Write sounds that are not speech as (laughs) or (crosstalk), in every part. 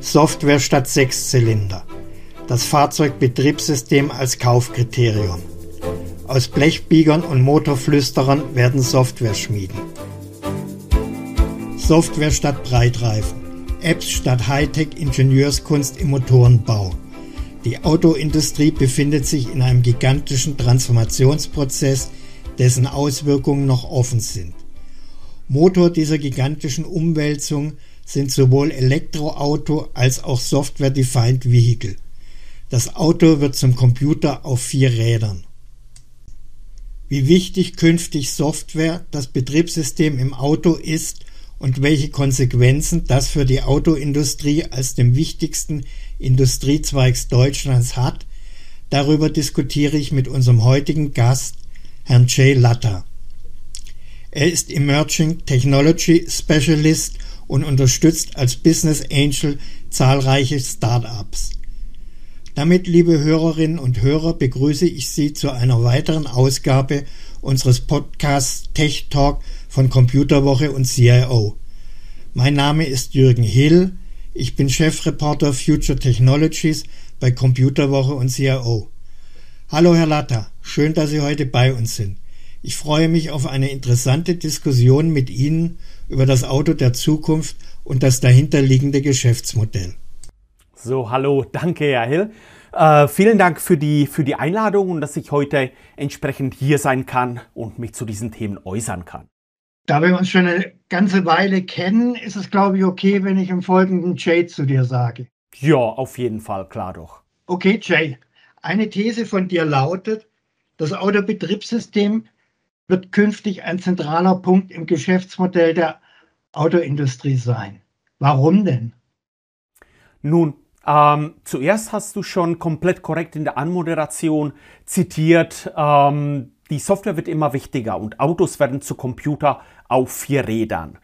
Software statt Sechszylinder. Das Fahrzeugbetriebssystem als Kaufkriterium. Aus Blechbiegern und Motorflüsterern werden Software schmieden. Software statt Breitreifen. Apps statt Hightech-Ingenieurskunst im Motorenbau. Die Autoindustrie befindet sich in einem gigantischen Transformationsprozess, dessen Auswirkungen noch offen sind. Motor dieser gigantischen Umwälzung sind sowohl Elektroauto als auch Software-Defined Vehicle. Das Auto wird zum Computer auf vier Rädern. Wie wichtig künftig Software, das Betriebssystem im Auto ist und welche Konsequenzen das für die Autoindustrie als dem wichtigsten Industriezweigs Deutschlands hat, darüber diskutiere ich mit unserem heutigen Gast, Herrn Jay Latta. Er ist Emerging Technology Specialist und unterstützt als Business Angel zahlreiche Startups. Damit, liebe Hörerinnen und Hörer, begrüße ich Sie zu einer weiteren Ausgabe unseres Podcasts Tech Talk von Computerwoche und CIO. Mein Name ist Jürgen Hill. Ich bin Chefreporter Future Technologies bei Computerwoche und CIO. Hallo Herr Latta, schön, dass Sie heute bei uns sind. Ich freue mich auf eine interessante Diskussion mit Ihnen über das Auto der Zukunft und das dahinterliegende Geschäftsmodell. So, hallo, danke, Herr Hill. Äh, vielen Dank für die, für die Einladung und dass ich heute entsprechend hier sein kann und mich zu diesen Themen äußern kann. Da wir uns schon eine ganze Weile kennen, ist es, glaube ich, okay, wenn ich im Folgenden Jay zu dir sage. Ja, auf jeden Fall, klar doch. Okay, Jay. Eine These von dir lautet, das Autobetriebssystem wird künftig ein zentraler Punkt im Geschäftsmodell der Autoindustrie sein. Warum denn? Nun, ähm, zuerst hast du schon komplett korrekt in der Anmoderation zitiert, ähm, die Software wird immer wichtiger und Autos werden zu Computer auf vier Rädern.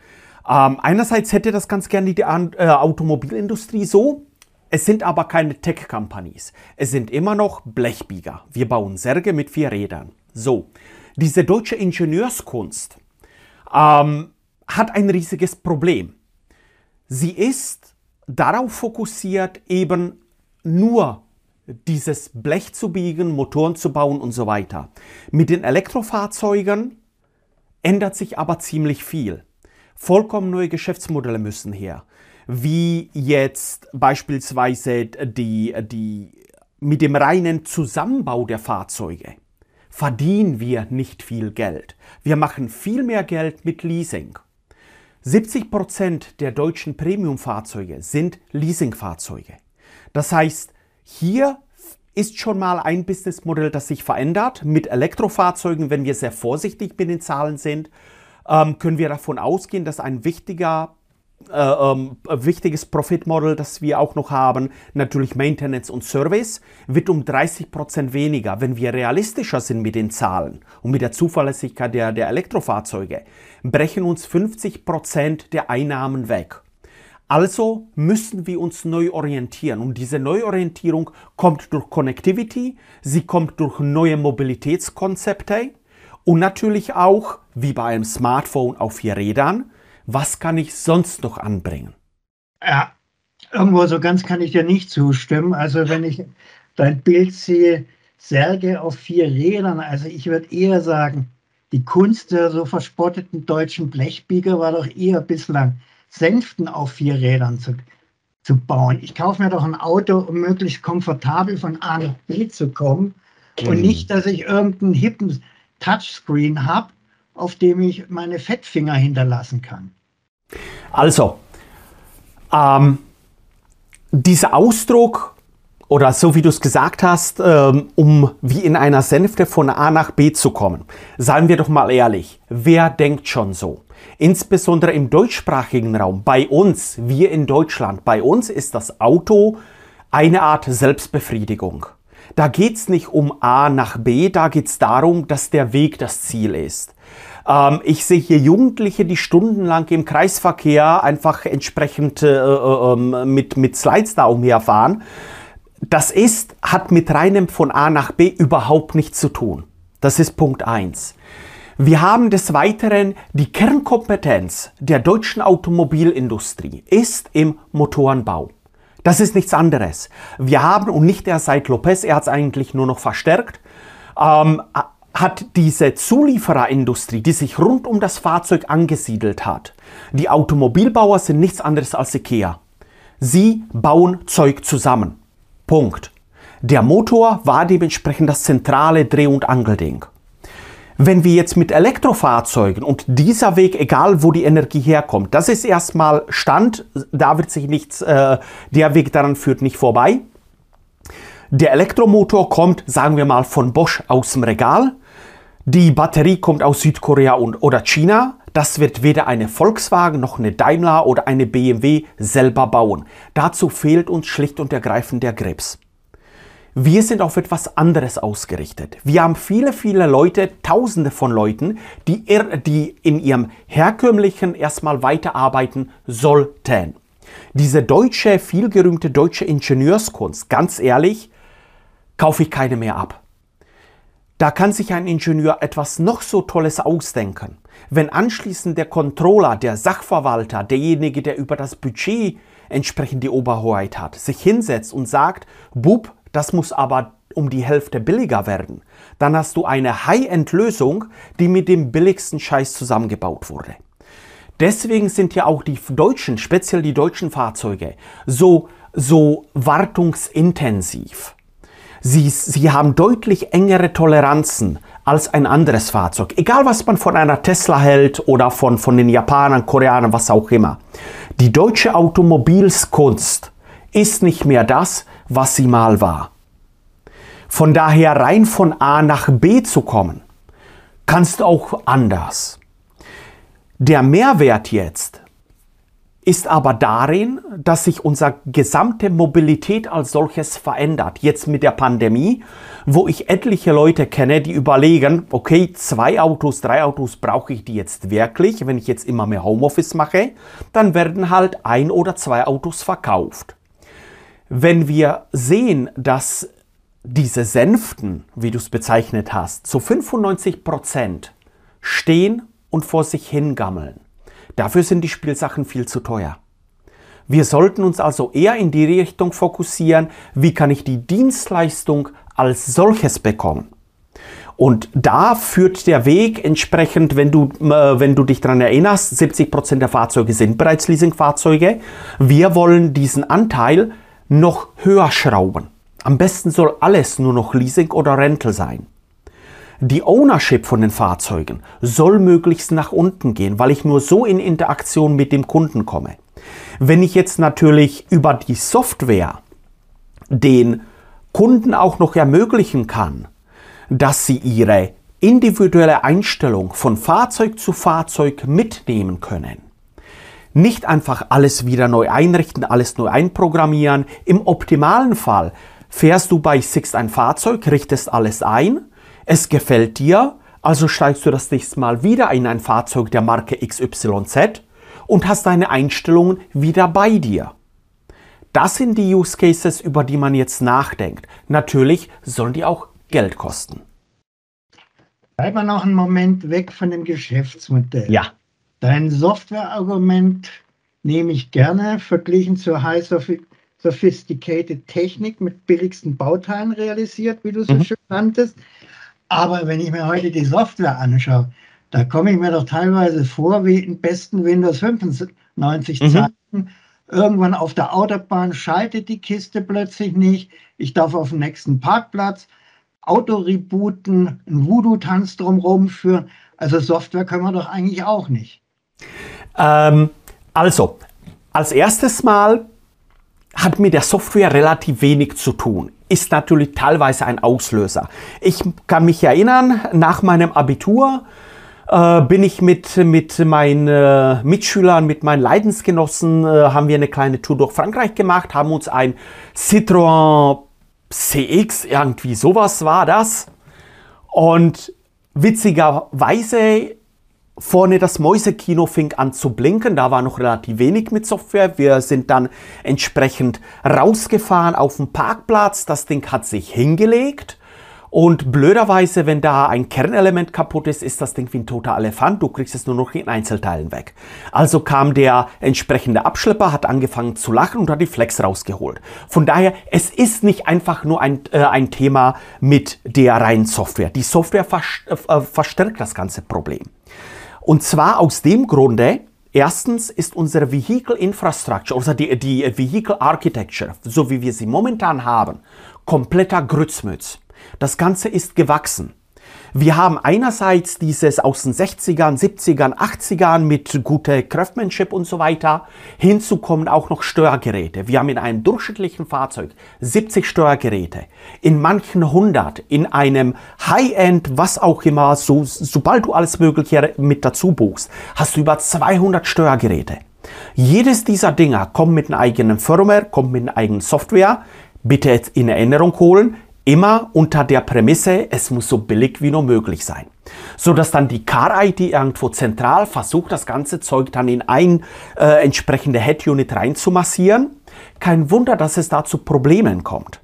Ähm, einerseits hätte das ganz gerne die äh, Automobilindustrie so, es sind aber keine Tech-Companies. Es sind immer noch Blechbieger. Wir bauen Särge mit vier Rädern. So, diese deutsche Ingenieurskunst ähm, hat ein riesiges Problem. Sie ist darauf fokussiert, eben nur dieses Blech zu biegen, Motoren zu bauen und so weiter. Mit den Elektrofahrzeugen ändert sich aber ziemlich viel. Vollkommen neue Geschäftsmodelle müssen her. Wie jetzt beispielsweise die, die, mit dem reinen Zusammenbau der Fahrzeuge verdienen wir nicht viel Geld. Wir machen viel mehr Geld mit Leasing. 70 Prozent der deutschen Premiumfahrzeuge sind Leasingfahrzeuge. Das heißt, hier ist schon mal ein Businessmodell, das sich verändert. Mit Elektrofahrzeugen, wenn wir sehr vorsichtig mit den Zahlen sind, ähm, können wir davon ausgehen, dass ein wichtiger ähm, wichtiges Profitmodell, das wir auch noch haben, natürlich Maintenance und Service, wird um 30 Prozent weniger. Wenn wir realistischer sind mit den Zahlen und mit der Zuverlässigkeit der, der Elektrofahrzeuge, brechen uns 50 Prozent der Einnahmen weg. Also müssen wir uns neu orientieren und diese Neuorientierung kommt durch Connectivity, sie kommt durch neue Mobilitätskonzepte und natürlich auch, wie bei einem Smartphone auf vier Rädern, was kann ich sonst noch anbringen? Ja, irgendwo so ganz kann ich dir nicht zustimmen. Also wenn ich dein Bild sehe, Särge auf vier Rädern, also ich würde eher sagen, die Kunst der so verspotteten deutschen Blechbieger war doch eher bislang, Sänften auf vier Rädern zu, zu bauen. Ich kaufe mir doch ein Auto, um möglichst komfortabel von A nach B zu kommen und nicht, dass ich irgendeinen hippen Touchscreen habe, auf dem ich meine Fettfinger hinterlassen kann. Also, ähm, dieser Ausdruck oder so wie du es gesagt hast, ähm, um wie in einer Sänfte von A nach B zu kommen, seien wir doch mal ehrlich, wer denkt schon so? Insbesondere im deutschsprachigen Raum, bei uns, wir in Deutschland, bei uns ist das Auto eine Art Selbstbefriedigung. Da geht es nicht um A nach B, da geht es darum, dass der Weg das Ziel ist. Ähm, ich sehe hier Jugendliche, die stundenlang im Kreisverkehr einfach entsprechend äh, äh, ähm, mit, mit Slides da umherfahren. Das ist, hat mit reinem von A nach B überhaupt nichts zu tun. Das ist Punkt eins. Wir haben des Weiteren die Kernkompetenz der deutschen Automobilindustrie ist im Motorenbau. Das ist nichts anderes. Wir haben, und nicht erst seit Lopez, er hat es eigentlich nur noch verstärkt, ähm, hat diese Zuliefererindustrie, die sich rund um das Fahrzeug angesiedelt hat. Die Automobilbauer sind nichts anderes als IKEA. Sie bauen Zeug zusammen. Punkt. Der Motor war dementsprechend das zentrale Dreh- und Angelding. Wenn wir jetzt mit Elektrofahrzeugen und dieser Weg, egal wo die Energie herkommt, das ist erstmal Stand, da wird sich nichts, äh, der Weg daran führt nicht vorbei. Der Elektromotor kommt, sagen wir mal, von Bosch aus dem Regal. Die Batterie kommt aus Südkorea und, oder China. Das wird weder eine Volkswagen noch eine Daimler oder eine BMW selber bauen. Dazu fehlt uns schlicht und ergreifend der Grips. Wir sind auf etwas anderes ausgerichtet. Wir haben viele, viele Leute, tausende von Leuten, die, die in ihrem herkömmlichen erstmal weiterarbeiten sollten. Diese deutsche, vielgerühmte deutsche Ingenieurskunst, ganz ehrlich, kaufe ich keine mehr ab. Da kann sich ein Ingenieur etwas noch so Tolles ausdenken. Wenn anschließend der Controller, der Sachverwalter, derjenige, der über das Budget entsprechend die Oberhoheit hat, sich hinsetzt und sagt, Bub, das muss aber um die Hälfte billiger werden. Dann hast du eine High-End-Lösung, die mit dem billigsten Scheiß zusammengebaut wurde. Deswegen sind ja auch die deutschen, speziell die deutschen Fahrzeuge, so, so wartungsintensiv. Sie, sie haben deutlich engere Toleranzen als ein anderes Fahrzeug. Egal, was man von einer Tesla hält oder von, von den Japanern, Koreanern, was auch immer. Die deutsche Automobilskunst ist nicht mehr das, was sie mal war. Von daher rein von A nach B zu kommen, kannst auch anders. Der Mehrwert jetzt ist aber darin, dass sich unsere gesamte Mobilität als solches verändert. Jetzt mit der Pandemie, wo ich etliche Leute kenne, die überlegen, okay, zwei Autos, drei Autos brauche ich die jetzt wirklich. Wenn ich jetzt immer mehr Homeoffice mache, dann werden halt ein oder zwei Autos verkauft. Wenn wir sehen, dass diese Sänften, wie du es bezeichnet hast, zu 95 Prozent stehen und vor sich hingammeln, dafür sind die Spielsachen viel zu teuer. Wir sollten uns also eher in die Richtung fokussieren, wie kann ich die Dienstleistung als solches bekommen. Und da führt der Weg entsprechend, wenn du, äh, wenn du dich daran erinnerst, 70 Prozent der Fahrzeuge sind bereits Leasingfahrzeuge. Wir wollen diesen Anteil noch höher schrauben. Am besten soll alles nur noch Leasing oder Rental sein. Die Ownership von den Fahrzeugen soll möglichst nach unten gehen, weil ich nur so in Interaktion mit dem Kunden komme. Wenn ich jetzt natürlich über die Software den Kunden auch noch ermöglichen kann, dass sie ihre individuelle Einstellung von Fahrzeug zu Fahrzeug mitnehmen können, nicht einfach alles wieder neu einrichten, alles neu einprogrammieren. Im optimalen Fall fährst du bei Sixt ein Fahrzeug, richtest alles ein, es gefällt dir, also steigst du das nächste Mal wieder in ein Fahrzeug der Marke XYZ und hast deine Einstellungen wieder bei dir. Das sind die Use Cases, über die man jetzt nachdenkt. Natürlich sollen die auch Geld kosten. Bleiben wir noch einen Moment weg von dem Geschäftsmodell. Ja. Dein Softwareargument nehme ich gerne, verglichen zur High Sophisticated Technik mit billigsten Bauteilen realisiert, wie du es so mhm. schön nanntest. Aber wenn ich mir heute die Software anschaue, da komme ich mir doch teilweise vor wie in besten Windows 95 mhm. Zeiten. Irgendwann auf der Autobahn schaltet die Kiste plötzlich nicht. Ich darf auf den nächsten Parkplatz. Auto rebooten, einen Voodoo-Tanz drumherum führen. Also Software können wir doch eigentlich auch nicht. Ähm, also, als erstes Mal hat mit der Software relativ wenig zu tun. Ist natürlich teilweise ein Auslöser. Ich kann mich erinnern, nach meinem Abitur äh, bin ich mit, mit meinen äh, Mitschülern, mit meinen Leidensgenossen, äh, haben wir eine kleine Tour durch Frankreich gemacht, haben uns ein Citroën CX, irgendwie sowas war das. Und witzigerweise Vorne das Mäusekino fing an zu blinken, da war noch relativ wenig mit Software. Wir sind dann entsprechend rausgefahren auf den Parkplatz, das Ding hat sich hingelegt Und blöderweise, wenn da ein Kernelement kaputt ist, ist das Ding wie ein toter Elefant. Du kriegst es nur noch in Einzelteilen weg. Also kam der entsprechende Abschlepper, hat angefangen zu lachen und hat die Flex rausgeholt. Von daher, es ist nicht einfach nur ein, äh, ein Thema mit der reinen Software. Die Software vers äh, verstärkt das ganze Problem. Und zwar aus dem Grunde, Erstens ist unsere Vehicle Infrastructure, also die, die Vehicle Architecture, so wie wir sie momentan haben, kompletter Grützmütz. Das Ganze ist gewachsen. Wir haben einerseits dieses aus den 60ern, 70ern, 80ern mit guter Craftsmanship und so weiter. Hinzu kommen auch noch Steuergeräte. Wir haben in einem durchschnittlichen Fahrzeug 70 Steuergeräte. In manchen 100. In einem High-End, was auch immer, so, sobald du alles Mögliche mit dazu buchst, hast du über 200 Steuergeräte. Jedes dieser Dinger kommt mit einem eigenen Firmware, kommt mit einer eigenen Software. Bitte in Erinnerung holen, Immer unter der Prämisse, es muss so billig wie nur möglich sein. So dass dann die Car-ID irgendwo zentral versucht, das ganze Zeug dann in ein äh, entsprechende Head-Unit reinzumassieren. Kein Wunder, dass es da zu Problemen kommt.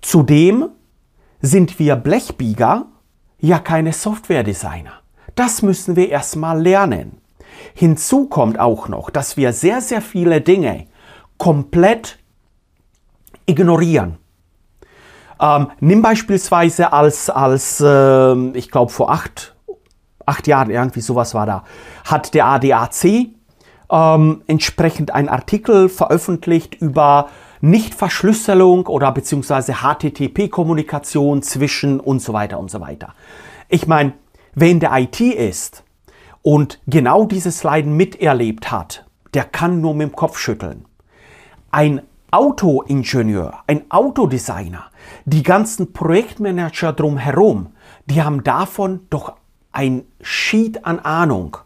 Zudem sind wir Blechbieger ja keine Software-Designer. Das müssen wir erstmal lernen. Hinzu kommt auch noch, dass wir sehr, sehr viele Dinge komplett ignorieren. Ähm, nimm beispielsweise als, als äh, ich glaube vor acht, acht Jahren, irgendwie sowas war da, hat der ADAC ähm, entsprechend einen Artikel veröffentlicht über Nichtverschlüsselung oder beziehungsweise HTTP-Kommunikation zwischen und so weiter und so weiter. Ich meine, wer in der IT ist und genau dieses Leiden miterlebt hat, der kann nur mit dem Kopf schütteln. Ein Autoingenieur, ein Autodesigner, die ganzen Projektmanager drumherum, die haben davon doch ein Sheet an Ahnung.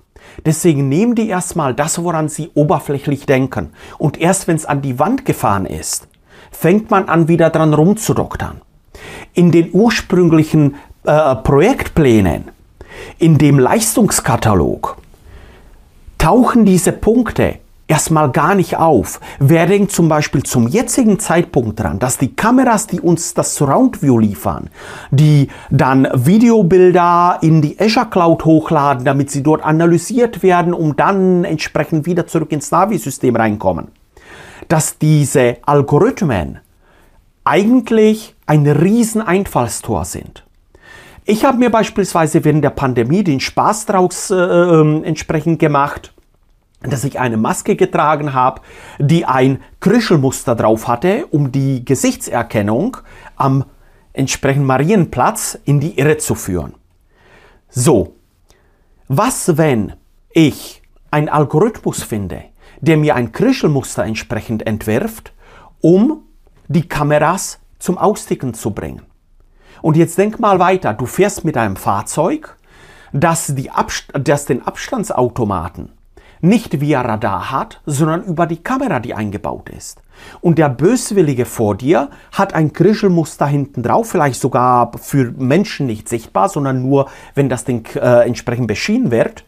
Deswegen nehmen die erstmal das, woran sie oberflächlich denken. Und erst wenn es an die Wand gefahren ist, fängt man an, wieder dran rumzudoktern. In den ursprünglichen äh, Projektplänen, in dem Leistungskatalog, tauchen diese Punkte erstmal gar nicht auf. Wer denkt zum Beispiel zum jetzigen Zeitpunkt dran, dass die Kameras, die uns das Surround View liefern, die dann Videobilder in die Azure Cloud hochladen, damit sie dort analysiert werden, um dann entsprechend wieder zurück ins Navi-System reinkommen, dass diese Algorithmen eigentlich ein riesen Einfallstor sind. Ich habe mir beispielsweise während der Pandemie den Spaß daraus äh, äh, entsprechend gemacht, dass ich eine Maske getragen habe, die ein Krischelmuster drauf hatte, um die Gesichtserkennung am entsprechenden Marienplatz in die Irre zu führen. So, was wenn ich einen Algorithmus finde, der mir ein Krischelmuster entsprechend entwirft, um die Kameras zum Austicken zu bringen? Und jetzt denk mal weiter, du fährst mit einem Fahrzeug, das, die Abst das den Abstandsautomaten nicht via Radar hat, sondern über die Kamera, die eingebaut ist. Und der Böswillige vor dir hat ein Krischelmuster hinten drauf, vielleicht sogar für Menschen nicht sichtbar, sondern nur, wenn das Ding äh, entsprechend beschienen wird,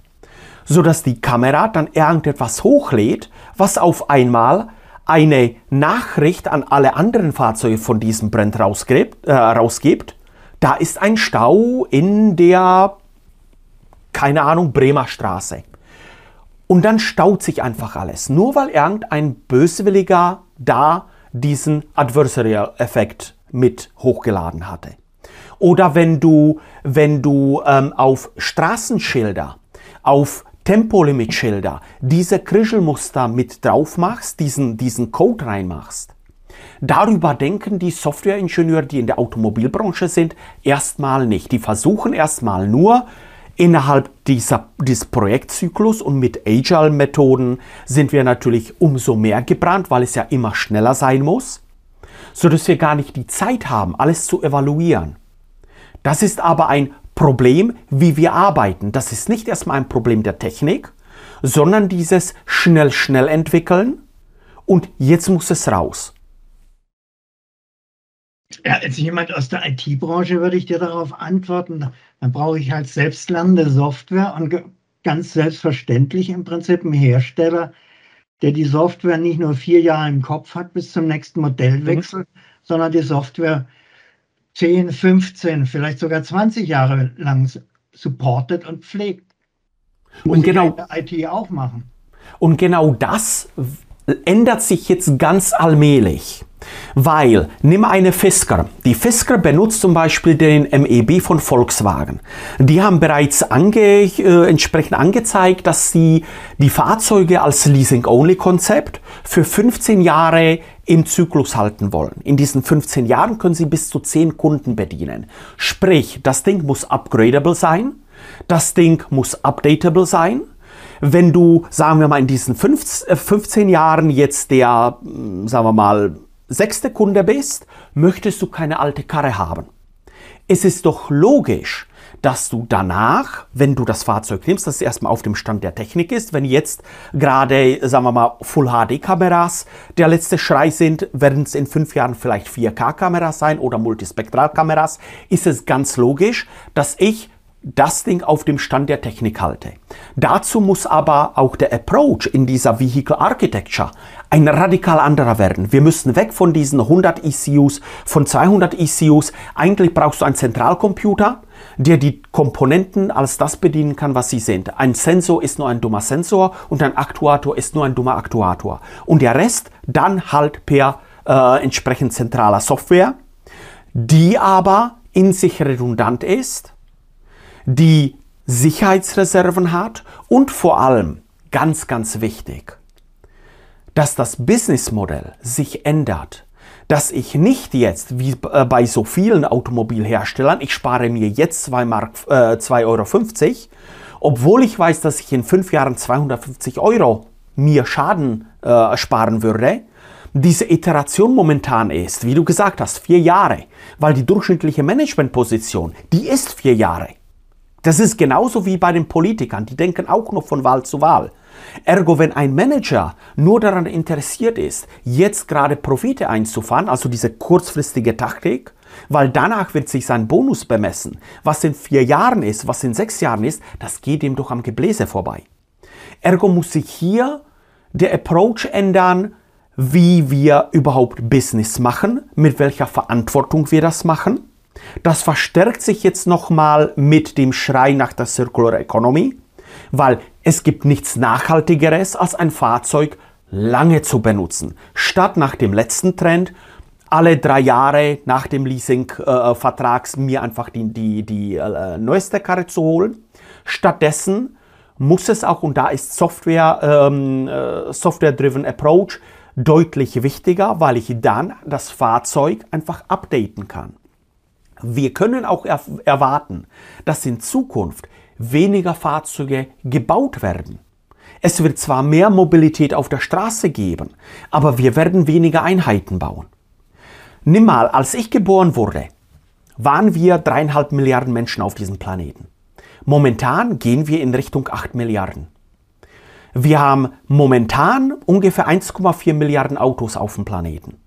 so dass die Kamera dann irgendetwas hochlädt, was auf einmal eine Nachricht an alle anderen Fahrzeuge von diesem Brand rausgibt, äh, rausgibt. Da ist ein Stau in der, keine Ahnung, Bremer Straße. Und dann staut sich einfach alles. Nur weil irgendein Böswilliger da diesen Adversarial-Effekt mit hochgeladen hatte. Oder wenn du, wenn du ähm, auf Straßenschilder, auf Tempolimit-Schilder diese Krischelmuster mit drauf machst, diesen, diesen Code reinmachst. Darüber denken die Softwareingenieure, die in der Automobilbranche sind, erstmal nicht. Die versuchen erstmal nur, Innerhalb dieser, dieses Projektzyklus und mit Agile-Methoden sind wir natürlich umso mehr gebrannt, weil es ja immer schneller sein muss, so dass wir gar nicht die Zeit haben, alles zu evaluieren. Das ist aber ein Problem, wie wir arbeiten. Das ist nicht erstmal ein Problem der Technik, sondern dieses schnell, schnell entwickeln und jetzt muss es raus. Ja, als jemand aus der IT-Branche würde ich dir darauf antworten, dann brauche ich halt selbstlernende Software und ganz selbstverständlich im Prinzip einen Hersteller, der die Software nicht nur vier Jahre im Kopf hat bis zum nächsten Modellwechsel, mhm. sondern die Software 10, 15, vielleicht sogar 20 Jahre lang supportet und pflegt. Muss und genau IT auch machen. Und genau das ändert sich jetzt ganz allmählich. Weil, nimm eine Fisker. Die Fisker benutzt zum Beispiel den MEB von Volkswagen. Die haben bereits ange, äh, entsprechend angezeigt, dass sie die Fahrzeuge als Leasing-Only-Konzept für 15 Jahre im Zyklus halten wollen. In diesen 15 Jahren können sie bis zu 10 Kunden bedienen. Sprich, das Ding muss upgradable sein, das Ding muss updatable sein, wenn du, sagen wir mal, in diesen 15 äh, Jahren jetzt der, hm, sagen wir mal, sechste Kunde bist, möchtest du keine alte Karre haben. Es ist doch logisch, dass du danach, wenn du das Fahrzeug nimmst, dass es erstmal auf dem Stand der Technik ist. Wenn jetzt gerade, sagen wir mal, Full HD Kameras der letzte Schrei sind, werden es in fünf Jahren vielleicht 4K Kameras sein oder Multispektral Kameras, ist es ganz logisch, dass ich das Ding auf dem Stand der Technik halte. Dazu muss aber auch der Approach in dieser Vehicle Architecture ein radikal anderer werden. Wir müssen weg von diesen 100 ECUs, von 200 ECUs. Eigentlich brauchst du einen Zentralcomputer, der die Komponenten als das bedienen kann, was sie sind. Ein Sensor ist nur ein dummer Sensor und ein Aktuator ist nur ein dummer Aktuator. Und der Rest dann halt per äh, entsprechend zentraler Software, die aber in sich redundant ist die Sicherheitsreserven hat und vor allem, ganz, ganz wichtig, dass das Businessmodell sich ändert. Dass ich nicht jetzt, wie äh, bei so vielen Automobilherstellern, ich spare mir jetzt 2,50 Mark, äh, 2 Euro, obwohl ich weiß, dass ich in fünf Jahren 250 Euro mir Schaden äh, sparen würde, diese Iteration momentan ist, wie du gesagt hast, vier Jahre, weil die durchschnittliche Managementposition, die ist vier Jahre. Das ist genauso wie bei den Politikern, die denken auch noch von Wahl zu Wahl. Ergo, wenn ein Manager nur daran interessiert ist, jetzt gerade Profite einzufahren, also diese kurzfristige Taktik, weil danach wird sich sein Bonus bemessen. Was in vier Jahren ist, was in sechs Jahren ist, das geht ihm doch am Gebläse vorbei. Ergo muss sich hier der Approach ändern, wie wir überhaupt Business machen, mit welcher Verantwortung wir das machen das verstärkt sich jetzt nochmal mit dem Schrei nach der Circular Economy, weil es gibt nichts Nachhaltigeres, als ein Fahrzeug lange zu benutzen, statt nach dem letzten Trend alle drei Jahre nach dem Leasingvertrag äh, mir einfach die, die, die äh, neueste Karre zu holen. Stattdessen muss es auch, und da ist Software, ähm, äh, Software-Driven Approach deutlich wichtiger, weil ich dann das Fahrzeug einfach updaten kann. Wir können auch er erwarten, dass in Zukunft weniger Fahrzeuge gebaut werden. Es wird zwar mehr Mobilität auf der Straße geben, aber wir werden weniger Einheiten bauen. Nimm mal, als ich geboren wurde, waren wir dreieinhalb Milliarden Menschen auf diesem Planeten. Momentan gehen wir in Richtung acht Milliarden. Wir haben momentan ungefähr 1,4 Milliarden Autos auf dem Planeten.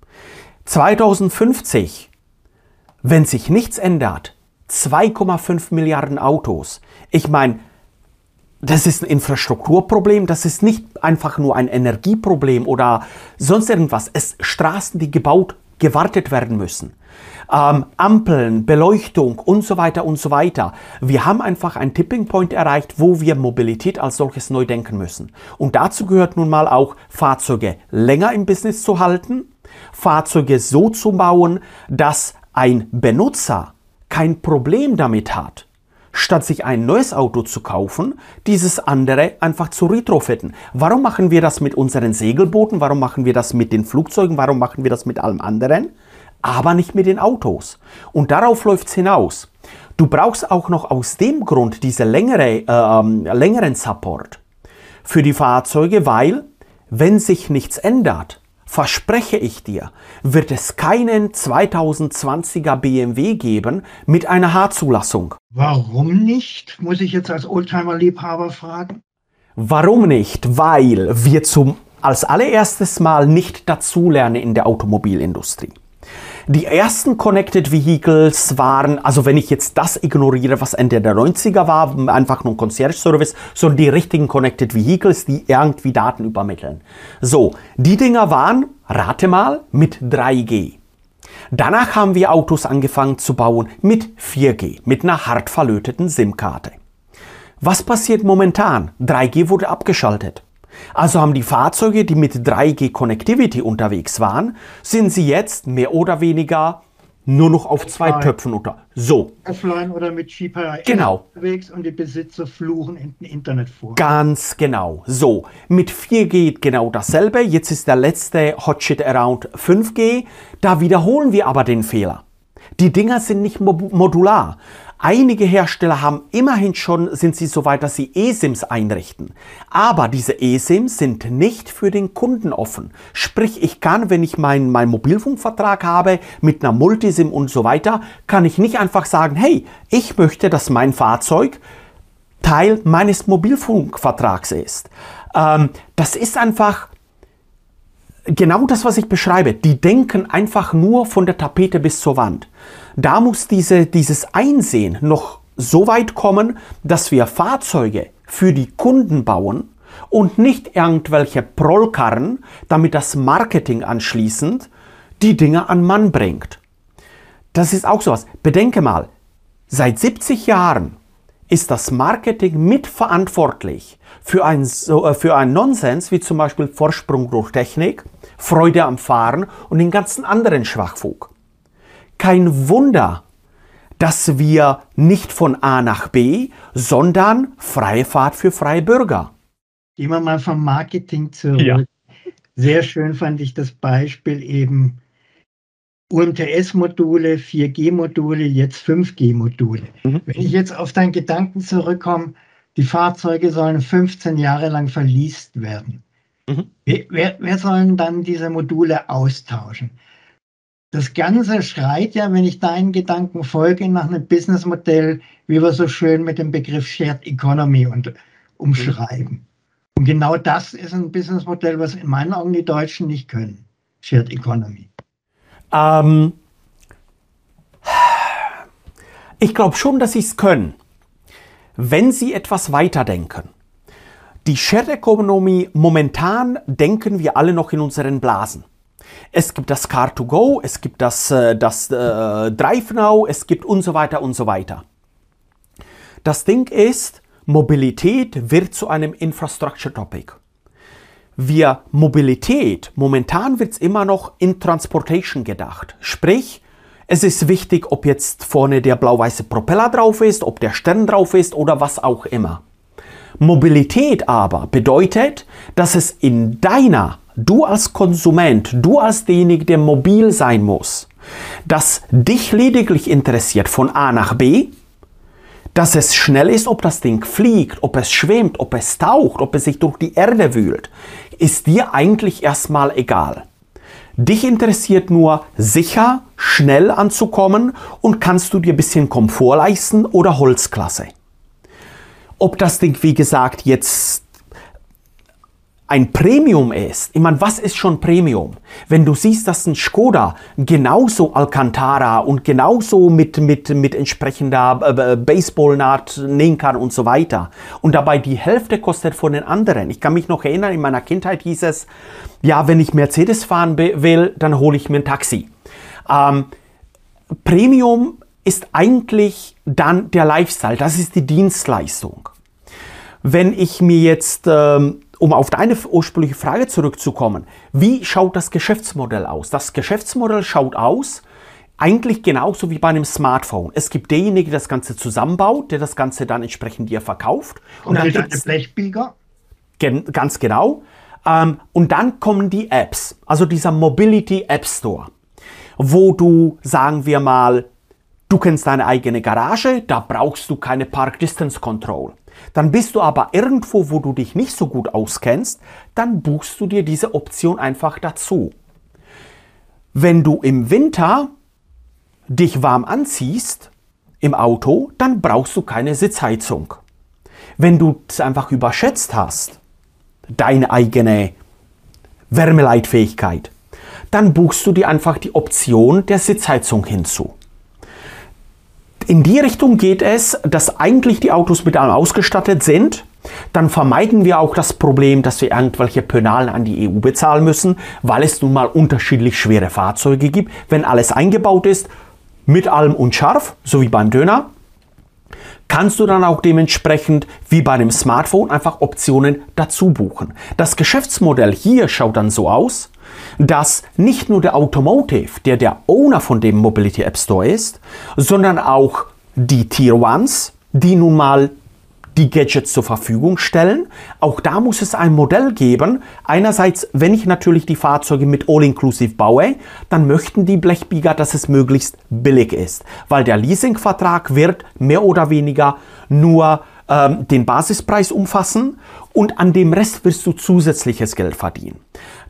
2050 wenn sich nichts ändert, 2,5 Milliarden Autos. Ich meine, das ist ein Infrastrukturproblem, das ist nicht einfach nur ein Energieproblem oder sonst irgendwas. Es Straßen, die gebaut, gewartet werden müssen. Ähm, Ampeln, Beleuchtung und so weiter und so weiter. Wir haben einfach einen Tipping Point erreicht, wo wir Mobilität als solches neu denken müssen. Und dazu gehört nun mal auch Fahrzeuge länger im Business zu halten, Fahrzeuge so zu bauen, dass ein Benutzer kein Problem damit hat, statt sich ein neues Auto zu kaufen, dieses andere einfach zu retrofitten. Warum machen wir das mit unseren Segelbooten? Warum machen wir das mit den Flugzeugen? Warum machen wir das mit allem anderen? Aber nicht mit den Autos. Und darauf läuft es hinaus. Du brauchst auch noch aus dem Grund diese längere, äh, längeren Support für die Fahrzeuge, weil wenn sich nichts ändert, verspreche ich dir, wird es keinen 2020er BMW geben mit einer H-Zulassung. Warum nicht? Muss ich jetzt als Oldtimer-Liebhaber fragen? Warum nicht? Weil wir zum als allererstes Mal nicht dazulernen in der Automobilindustrie. Die ersten Connected Vehicles waren, also wenn ich jetzt das ignoriere, was Ende der 90er war, einfach nur ein Concierge Service, sondern die richtigen Connected Vehicles, die irgendwie Daten übermitteln. So, die Dinger waren, rate mal, mit 3G. Danach haben wir Autos angefangen zu bauen mit 4G, mit einer hart verlöteten SIM-Karte. Was passiert momentan? 3G wurde abgeschaltet. Also haben die Fahrzeuge, die mit 3G Connectivity unterwegs waren, sind sie jetzt mehr oder weniger nur noch auf zwei Töpfen unter. So. Offline oder mit GPRS genau. unterwegs und die Besitzer fluchen in Internet vor. Ganz genau. So. Mit 4G geht genau dasselbe. Jetzt ist der letzte Hot Shit Around 5G. Da wiederholen wir aber den Fehler. Die Dinger sind nicht modular. Einige Hersteller haben immerhin schon, sind sie so weit, dass sie eSIMs einrichten. Aber diese eSIMs sind nicht für den Kunden offen. Sprich, ich kann, wenn ich meinen mein Mobilfunkvertrag habe mit einer Multisim und so weiter, kann ich nicht einfach sagen, hey, ich möchte, dass mein Fahrzeug Teil meines Mobilfunkvertrags ist. Ähm, das ist einfach genau das, was ich beschreibe. Die denken einfach nur von der Tapete bis zur Wand. Da muss diese, dieses Einsehen noch so weit kommen, dass wir Fahrzeuge für die Kunden bauen und nicht irgendwelche Prollkarren, damit das Marketing anschließend die Dinge an Mann bringt. Das ist auch sowas. Bedenke mal, seit 70 Jahren ist das Marketing mitverantwortlich für ein, äh, für ein Nonsens wie zum Beispiel Vorsprung durch Technik, Freude am Fahren und den ganzen anderen Schwachfug. Kein Wunder, dass wir nicht von A nach B, sondern freie Fahrt für freie Bürger. Gehen wir mal vom Marketing zurück. Ja. Sehr schön fand ich das Beispiel eben UMTS-Module, 4G-Module, jetzt 5G-Module. Mhm. Wenn ich jetzt auf deinen Gedanken zurückkomme, die Fahrzeuge sollen 15 Jahre lang verliest werden. Mhm. Wer, wer sollen dann diese Module austauschen? Das Ganze schreit ja, wenn ich deinen Gedanken folge, nach einem Businessmodell, wie wir so schön mit dem Begriff Shared Economy und, umschreiben. Und genau das ist ein Businessmodell, was in meinen Augen die Deutschen nicht können. Shared Economy. Ähm, ich glaube schon, dass sie es können, wenn sie etwas weiterdenken. Die Shared Economy, momentan denken wir alle noch in unseren Blasen. Es gibt das Car2Go, es gibt das, äh, das äh, DriveNow, es gibt und so weiter und so weiter. Das Ding ist, Mobilität wird zu einem Infrastructure Topic. Wir Mobilität, momentan wird es immer noch in Transportation gedacht. Sprich, es ist wichtig, ob jetzt vorne der blau-weiße Propeller drauf ist, ob der Stern drauf ist oder was auch immer. Mobilität aber bedeutet, dass es in deiner du als Konsument, du als derjenige, der mobil sein muss, dass dich lediglich interessiert von A nach B, dass es schnell ist, ob das Ding fliegt, ob es schwimmt, ob es taucht, ob es sich durch die Erde wühlt, ist dir eigentlich erstmal egal. Dich interessiert nur sicher, schnell anzukommen und kannst du dir ein bisschen Komfort leisten oder Holzklasse. Ob das Ding, wie gesagt, jetzt ein Premium ist, ich meine, was ist schon Premium? Wenn du siehst, dass ein Skoda genauso Alcantara und genauso mit, mit, mit entsprechender äh, Baseballnaht nähen kann und so weiter und dabei die Hälfte kostet von den anderen. Ich kann mich noch erinnern, in meiner Kindheit hieß es, ja, wenn ich Mercedes fahren will, dann hole ich mir ein Taxi. Ähm, Premium ist eigentlich dann der Lifestyle, das ist die Dienstleistung. Wenn ich mir jetzt ähm, um auf deine ursprüngliche Frage zurückzukommen, wie schaut das Geschäftsmodell aus? Das Geschäftsmodell schaut aus, eigentlich genauso wie bei einem Smartphone. Es gibt denjenigen, der das Ganze zusammenbaut, der das Ganze dann entsprechend dir verkauft. Und, und dann gibt es Blechbieger? Gen ganz genau. Ähm, und dann kommen die Apps, also dieser Mobility App Store, wo du, sagen wir mal, du kennst deine eigene Garage, da brauchst du keine Park Distance Control. Dann bist du aber irgendwo, wo du dich nicht so gut auskennst, dann buchst du dir diese Option einfach dazu. Wenn du im Winter dich warm anziehst im Auto, dann brauchst du keine Sitzheizung. Wenn du es einfach überschätzt hast, deine eigene Wärmeleitfähigkeit, dann buchst du dir einfach die Option der Sitzheizung hinzu. In die Richtung geht es, dass eigentlich die Autos mit allem ausgestattet sind, dann vermeiden wir auch das Problem, dass wir irgendwelche Penalen an die EU bezahlen müssen, weil es nun mal unterschiedlich schwere Fahrzeuge gibt. Wenn alles eingebaut ist, mit allem und scharf, so wie beim Döner, kannst du dann auch dementsprechend wie bei einem Smartphone einfach Optionen dazu buchen. Das Geschäftsmodell hier schaut dann so aus, dass nicht nur der Automotive, der der Owner von dem Mobility App Store ist, sondern auch die Tier Ones, die nun mal die Gadgets zur Verfügung stellen. Auch da muss es ein Modell geben. Einerseits, wenn ich natürlich die Fahrzeuge mit All-Inclusive baue, dann möchten die Blechbieger, dass es möglichst billig ist, weil der Leasingvertrag wird mehr oder weniger nur ähm, den Basispreis umfassen und an dem Rest wirst du zusätzliches Geld verdienen.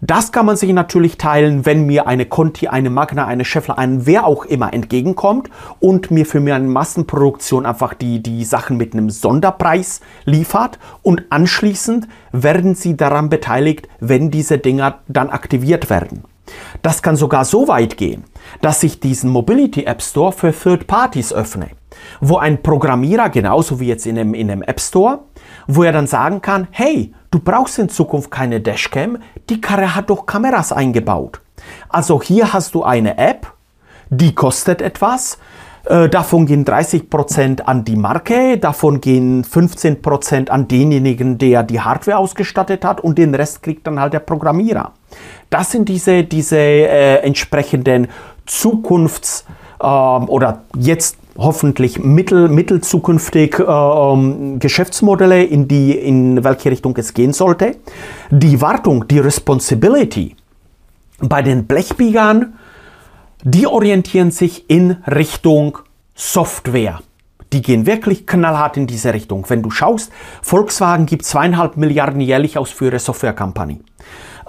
Das kann man sich natürlich teilen, wenn mir eine Conti, eine Magna, eine Scheffler, ein wer auch immer entgegenkommt und mir für eine Massenproduktion einfach die, die Sachen mit einem Sonderpreis liefert und anschließend werden sie daran beteiligt, wenn diese Dinger dann aktiviert werden. Das kann sogar so weit gehen, dass ich diesen Mobility App Store für Third Parties öffne, wo ein Programmierer, genauso wie jetzt in einem, in einem App Store, wo er dann sagen kann, hey, du brauchst in Zukunft keine Dashcam, die Karre hat doch Kameras eingebaut. Also hier hast du eine App, die kostet etwas, äh, davon gehen 30% an die Marke, davon gehen 15% an denjenigen, der die Hardware ausgestattet hat und den Rest kriegt dann halt der Programmierer. Das sind diese, diese äh, entsprechenden Zukunfts- äh, oder jetzt hoffentlich mittel, mittelzukünftig äh, ähm, Geschäftsmodelle, in, die, in welche Richtung es gehen sollte. Die Wartung, die Responsibility bei den Blechbiegern, die orientieren sich in Richtung Software. Die gehen wirklich knallhart in diese Richtung. Wenn du schaust, Volkswagen gibt zweieinhalb Milliarden jährlich aus für ihre Softwarekampagne.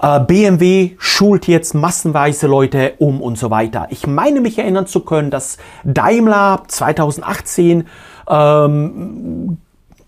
Äh, BMW schult jetzt massenweise Leute um und so weiter. Ich meine mich erinnern zu können, dass Daimler 2018 ähm,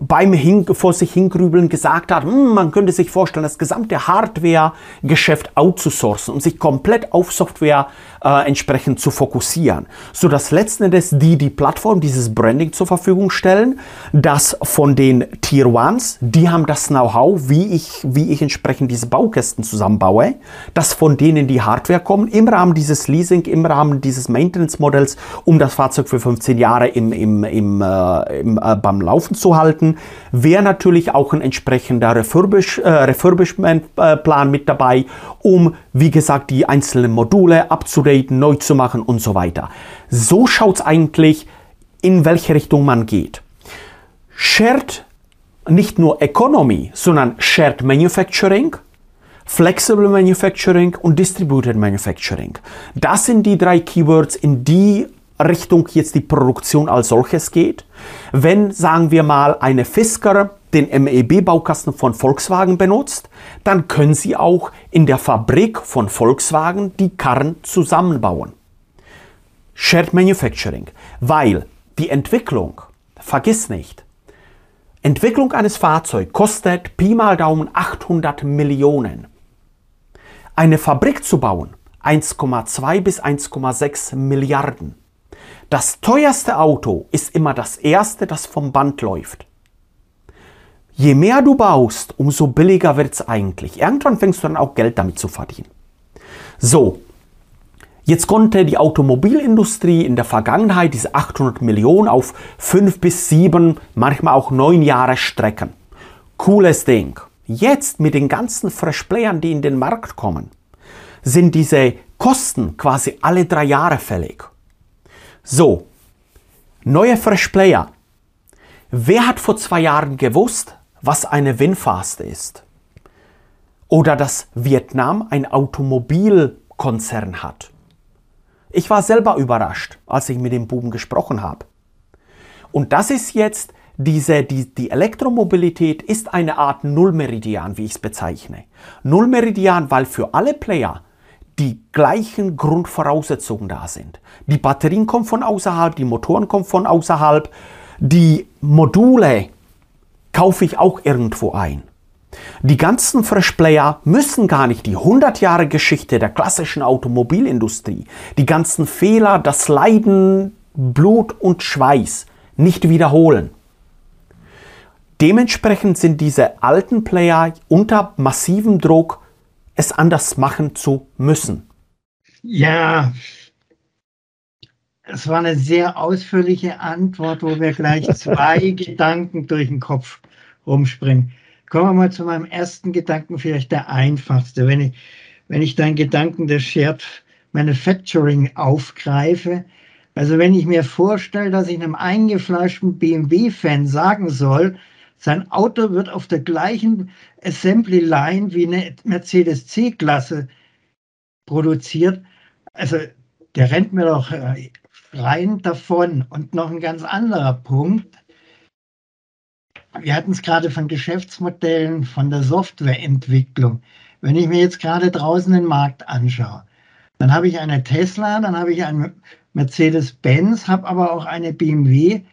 beim Hin vor sich hingrübeln gesagt hat, hm, man könnte sich vorstellen, das gesamte Hardware-Geschäft outzusourcen und sich komplett auf Software äh, entsprechend zu fokussieren, so dass letzten Endes die die Plattform dieses Branding zur Verfügung stellen, dass von den Tier Ones, die haben das Know-how, wie ich wie ich entsprechend diese Baukästen zusammenbaue, dass von denen die Hardware kommen im Rahmen dieses Leasing, im Rahmen dieses Maintenance-Modells, um das Fahrzeug für 15 Jahre im, im, im, äh, im äh, beim Laufen zu halten, wäre natürlich auch ein entsprechender Refurbish, äh, Refurbishment-Plan mit dabei, um wie gesagt die einzelnen Module upgraden, neu zu machen und so weiter. So schaut es eigentlich, in welche Richtung man geht. Shared nicht nur Economy, sondern Shared Manufacturing, Flexible Manufacturing und Distributed Manufacturing. Das sind die drei Keywords, in die Richtung jetzt die Produktion als solches geht. Wenn, sagen wir mal, eine Fisker den MEB-Baukasten von Volkswagen benutzt, dann können Sie auch in der Fabrik von Volkswagen die Karren zusammenbauen. Shared Manufacturing, weil die Entwicklung, vergiss nicht, Entwicklung eines Fahrzeugs kostet Pi mal Daumen 800 Millionen. Eine Fabrik zu bauen 1,2 bis 1,6 Milliarden. Das teuerste Auto ist immer das erste, das vom Band läuft. Je mehr du baust, umso billiger wird es eigentlich. Irgendwann fängst du dann auch Geld damit zu verdienen. So, jetzt konnte die Automobilindustrie in der Vergangenheit diese 800 Millionen auf 5 bis 7, manchmal auch 9 Jahre strecken. Cooles Ding. Jetzt mit den ganzen Freshplayern, die in den Markt kommen, sind diese Kosten quasi alle drei Jahre fällig. So, neue Freshplayer. Wer hat vor zwei Jahren gewusst, was eine Winfast ist. Oder dass Vietnam ein Automobilkonzern hat. Ich war selber überrascht, als ich mit dem Buben gesprochen habe. Und das ist jetzt diese, die, die Elektromobilität ist eine Art Nullmeridian, wie ich es bezeichne. Nullmeridian, weil für alle Player die gleichen Grundvoraussetzungen da sind. Die Batterien kommen von außerhalb, die Motoren kommen von außerhalb, die Module kaufe ich auch irgendwo ein. Die ganzen Freshplayer müssen gar nicht die 100 Jahre Geschichte der klassischen Automobilindustrie, die ganzen Fehler, das Leiden, Blut und Schweiß nicht wiederholen. Dementsprechend sind diese alten Player unter massivem Druck, es anders machen zu müssen. Ja, es war eine sehr ausführliche Antwort, wo wir gleich (laughs) zwei Gedanken durch den Kopf rumspringen. Kommen wir mal zu meinem ersten Gedanken, vielleicht der einfachste. Wenn ich, wenn ich deinen Gedanken des Shared Manufacturing aufgreife, also wenn ich mir vorstelle, dass ich einem eingefleischten BMW-Fan sagen soll, sein Auto wird auf der gleichen Assembly Line wie eine Mercedes C-Klasse produziert, also der rennt mir doch äh, rein davon. Und noch ein ganz anderer Punkt. Wir hatten es gerade von Geschäftsmodellen, von der Softwareentwicklung. Wenn ich mir jetzt gerade draußen den Markt anschaue, dann habe ich eine Tesla, dann habe ich eine Mercedes-Benz, habe aber auch eine BMW,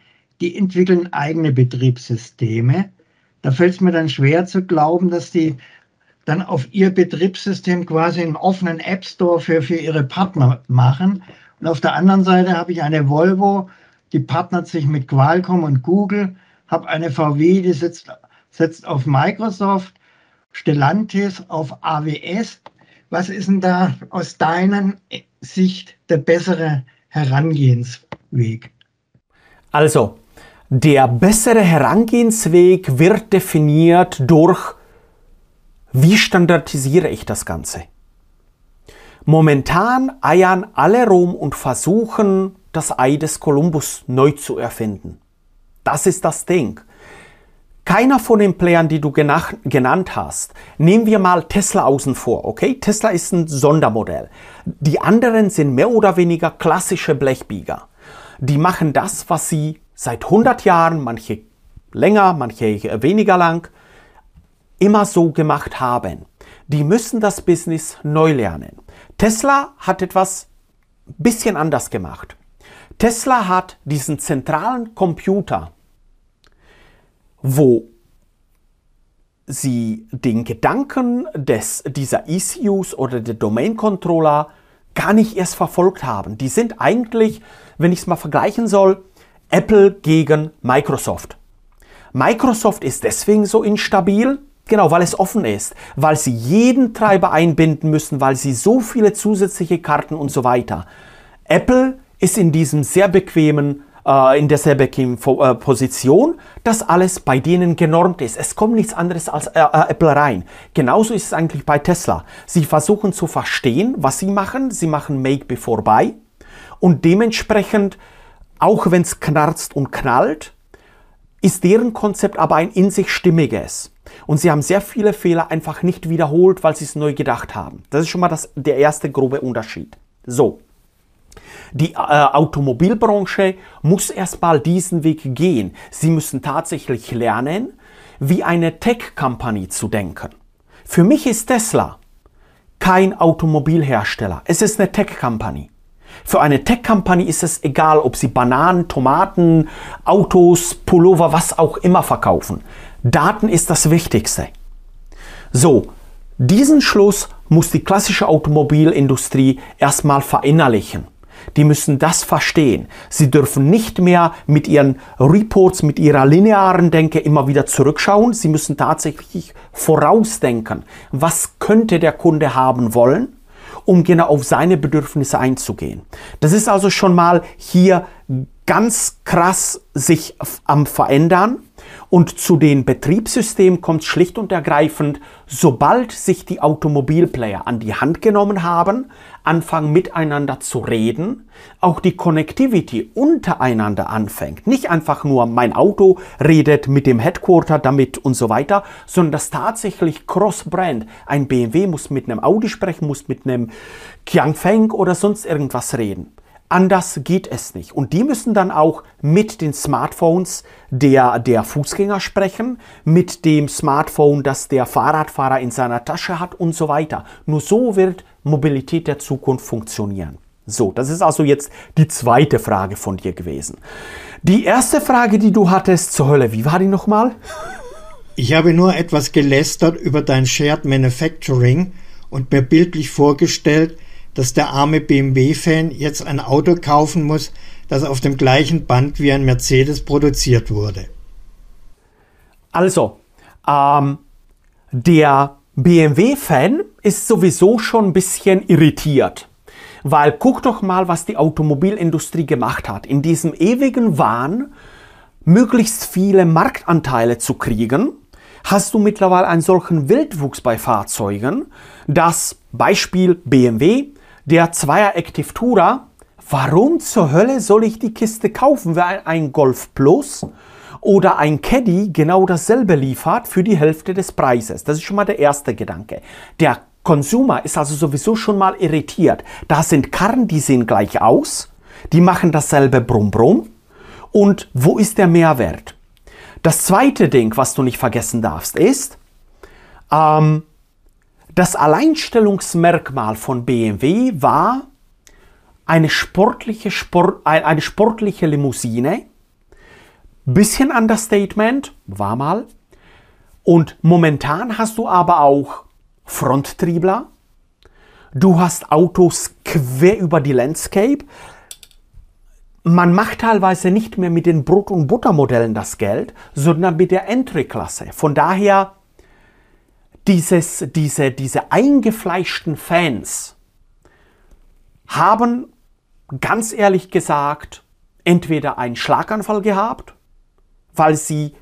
die entwickeln eigene Betriebssysteme. Da fällt es mir dann schwer zu glauben, dass die dann auf ihr Betriebssystem quasi einen offenen App Store für, für ihre Partner machen. Und auf der anderen Seite habe ich eine Volvo, die partnert sich mit Qualcomm und Google, habe eine VW, die sitzt, setzt auf Microsoft, Stellantis auf AWS. Was ist denn da aus deiner Sicht der bessere Herangehensweg? Also, der bessere Herangehensweg wird definiert durch, wie standardisiere ich das Ganze? Momentan eiern alle rum und versuchen, das Ei des Kolumbus neu zu erfinden. Das ist das Ding. Keiner von den Playern, die du genannt hast, nehmen wir mal Tesla außen vor, okay? Tesla ist ein Sondermodell. Die anderen sind mehr oder weniger klassische Blechbieger. Die machen das, was sie seit 100 Jahren, manche länger, manche weniger lang, immer so gemacht haben. Die müssen das Business neu lernen. Tesla hat etwas bisschen anders gemacht. Tesla hat diesen zentralen Computer, wo sie den Gedanken des, dieser ECUs oder der Domain Controller gar nicht erst verfolgt haben. Die sind eigentlich, wenn ich es mal vergleichen soll, Apple gegen Microsoft. Microsoft ist deswegen so instabil, Genau, weil es offen ist, weil sie jeden Treiber einbinden müssen, weil sie so viele zusätzliche Karten und so weiter. Apple ist in diesem sehr bequemen, äh, in der sehr bequemen äh, Position, dass alles bei denen genormt ist. Es kommt nichts anderes als äh, Apple rein. Genauso ist es eigentlich bei Tesla. Sie versuchen zu verstehen, was sie machen. Sie machen Make Before Buy und dementsprechend, auch wenn es knarzt und knallt, ist deren Konzept aber ein in sich stimmiges. Und sie haben sehr viele Fehler einfach nicht wiederholt, weil sie es neu gedacht haben. Das ist schon mal das, der erste grobe Unterschied. So. Die äh, Automobilbranche muss erstmal diesen Weg gehen. Sie müssen tatsächlich lernen, wie eine Tech-Company zu denken. Für mich ist Tesla kein Automobilhersteller. Es ist eine Tech-Company. Für eine Tech-Company ist es egal, ob sie Bananen, Tomaten, Autos, Pullover, was auch immer verkaufen. Daten ist das Wichtigste. So, diesen Schluss muss die klassische Automobilindustrie erstmal verinnerlichen. Die müssen das verstehen. Sie dürfen nicht mehr mit ihren Reports, mit ihrer linearen Denke immer wieder zurückschauen. Sie müssen tatsächlich vorausdenken. Was könnte der Kunde haben wollen? Um genau auf seine Bedürfnisse einzugehen. Das ist also schon mal hier ganz krass sich am Verändern. Und zu den Betriebssystemen kommt schlicht und ergreifend, sobald sich die Automobilplayer an die Hand genommen haben, anfangen miteinander zu reden, auch die Connectivity untereinander anfängt. Nicht einfach nur mein Auto redet mit dem Headquarter damit und so weiter, sondern dass tatsächlich Cross-Brand, ein BMW muss mit einem Audi sprechen, muss mit einem Qiangfeng oder sonst irgendwas reden. Anders geht es nicht. Und die müssen dann auch mit den Smartphones der, der Fußgänger sprechen, mit dem Smartphone, das der Fahrradfahrer in seiner Tasche hat und so weiter. Nur so wird Mobilität der Zukunft funktionieren. So, das ist also jetzt die zweite Frage von dir gewesen. Die erste Frage, die du hattest zur Hölle, wie war die nochmal? Ich habe nur etwas gelästert über dein Shared Manufacturing und mir bildlich vorgestellt, dass der arme BMW-Fan jetzt ein Auto kaufen muss, das auf dem gleichen Band wie ein Mercedes produziert wurde. Also, ähm, der BMW-Fan ist sowieso schon ein bisschen irritiert. Weil guck doch mal, was die Automobilindustrie gemacht hat. In diesem ewigen Wahn, möglichst viele Marktanteile zu kriegen, hast du mittlerweile einen solchen Wildwuchs bei Fahrzeugen, dass Beispiel BMW, der Zweier Active Tourer, warum zur Hölle soll ich die Kiste kaufen, wenn ein Golf Plus oder ein Caddy genau dasselbe liefert für die Hälfte des Preises? Das ist schon mal der erste Gedanke. Der Consumer ist also sowieso schon mal irritiert. Da sind Karren, die sehen gleich aus, die machen dasselbe Brumm Brumm. Und wo ist der Mehrwert? Das zweite Ding, was du nicht vergessen darfst, ist, ähm, das Alleinstellungsmerkmal von BMW war eine sportliche, Sport, eine sportliche Limousine. Bisschen Understatement, war mal. Und momentan hast du aber auch Fronttriebler. Du hast Autos quer über die Landscape. Man macht teilweise nicht mehr mit den Brot- und Buttermodellen das Geld, sondern mit der Entry-Klasse. Von daher, dieses, diese, diese eingefleischten Fans haben ganz ehrlich gesagt entweder einen Schlaganfall gehabt, weil sie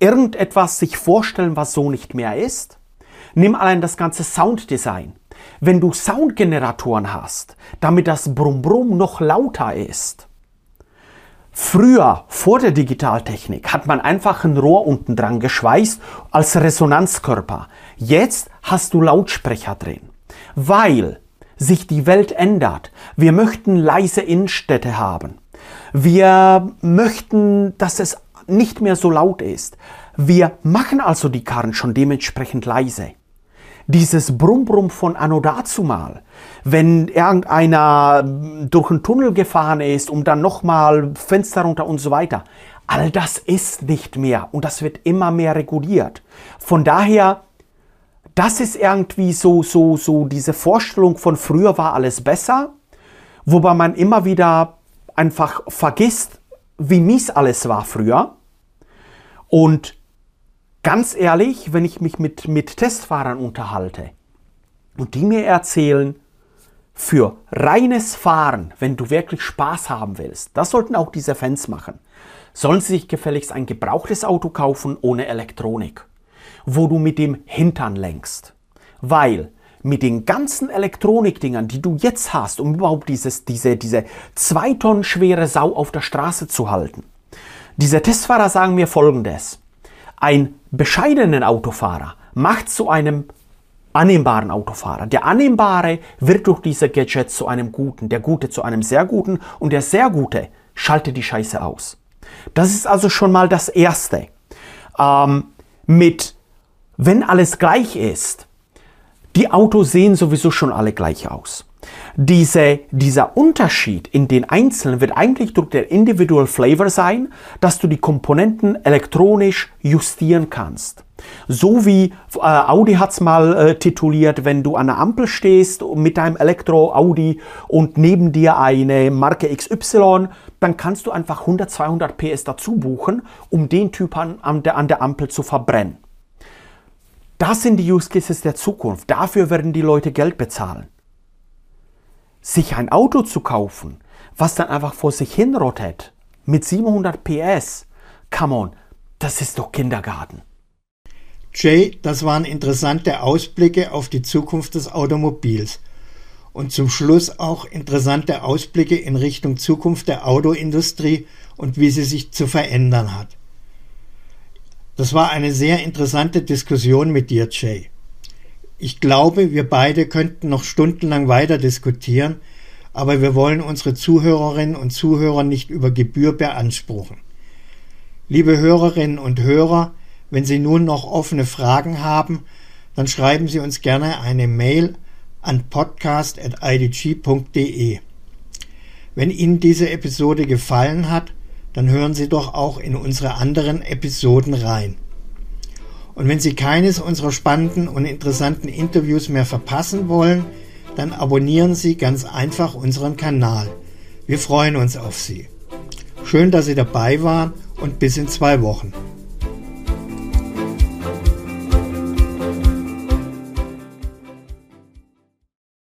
irgendetwas sich vorstellen, was so nicht mehr ist. Nimm allein das ganze Sounddesign. Wenn du Soundgeneratoren hast, damit das Brumm Brumm noch lauter ist, Früher, vor der Digitaltechnik, hat man einfach ein Rohr unten dran geschweißt als Resonanzkörper. Jetzt hast du Lautsprecher drin, weil sich die Welt ändert. Wir möchten leise Innenstädte haben. Wir möchten, dass es nicht mehr so laut ist. Wir machen also die Karren schon dementsprechend leise dieses Brumm-Brumm von Anno dazu mal, wenn irgendeiner durch einen Tunnel gefahren ist und dann nochmal Fenster runter und so weiter. All das ist nicht mehr und das wird immer mehr reguliert. Von daher, das ist irgendwie so, so, so diese Vorstellung von früher war alles besser, wobei man immer wieder einfach vergisst, wie mies alles war früher. Und Ganz ehrlich, wenn ich mich mit, mit Testfahrern unterhalte und die mir erzählen, für reines Fahren, wenn du wirklich Spaß haben willst, das sollten auch diese Fans machen, sollen sie sich gefälligst ein gebrauchtes Auto kaufen ohne Elektronik, wo du mit dem Hintern lenkst. Weil mit den ganzen Elektronikdingern, die du jetzt hast, um überhaupt dieses, diese, diese zwei Tonnen schwere Sau auf der Straße zu halten, diese Testfahrer sagen mir folgendes. Ein bescheidenen Autofahrer macht zu einem annehmbaren Autofahrer. Der Annehmbare wird durch diese Gadgets zu einem Guten, der Gute zu einem sehr Guten und der sehr Gute schaltet die Scheiße aus. Das ist also schon mal das Erste. Ähm, mit, wenn alles gleich ist, die Autos sehen sowieso schon alle gleich aus. Diese, dieser Unterschied in den Einzelnen wird eigentlich durch den Individual Flavor sein, dass du die Komponenten elektronisch justieren kannst. So wie äh, Audi hat's mal äh, tituliert, wenn du an der Ampel stehst mit deinem Elektro-Audi und neben dir eine Marke XY, dann kannst du einfach 100, 200 PS dazu buchen, um den Typ an, an, der, an der Ampel zu verbrennen. Das sind die Use Cases der Zukunft. Dafür werden die Leute Geld bezahlen sich ein Auto zu kaufen, was dann einfach vor sich hinrottet, mit 700 PS, come on, das ist doch Kindergarten. Jay, das waren interessante Ausblicke auf die Zukunft des Automobils. Und zum Schluss auch interessante Ausblicke in Richtung Zukunft der Autoindustrie und wie sie sich zu verändern hat. Das war eine sehr interessante Diskussion mit dir, Jay. Ich glaube, wir beide könnten noch stundenlang weiter diskutieren, aber wir wollen unsere Zuhörerinnen und Zuhörer nicht über Gebühr beanspruchen. Liebe Hörerinnen und Hörer, wenn Sie nun noch offene Fragen haben, dann schreiben Sie uns gerne eine Mail an podcast.idg.de. Wenn Ihnen diese Episode gefallen hat, dann hören Sie doch auch in unsere anderen Episoden rein. Und wenn Sie keines unserer spannenden und interessanten Interviews mehr verpassen wollen, dann abonnieren Sie ganz einfach unseren Kanal. Wir freuen uns auf Sie. Schön, dass Sie dabei waren und bis in zwei Wochen.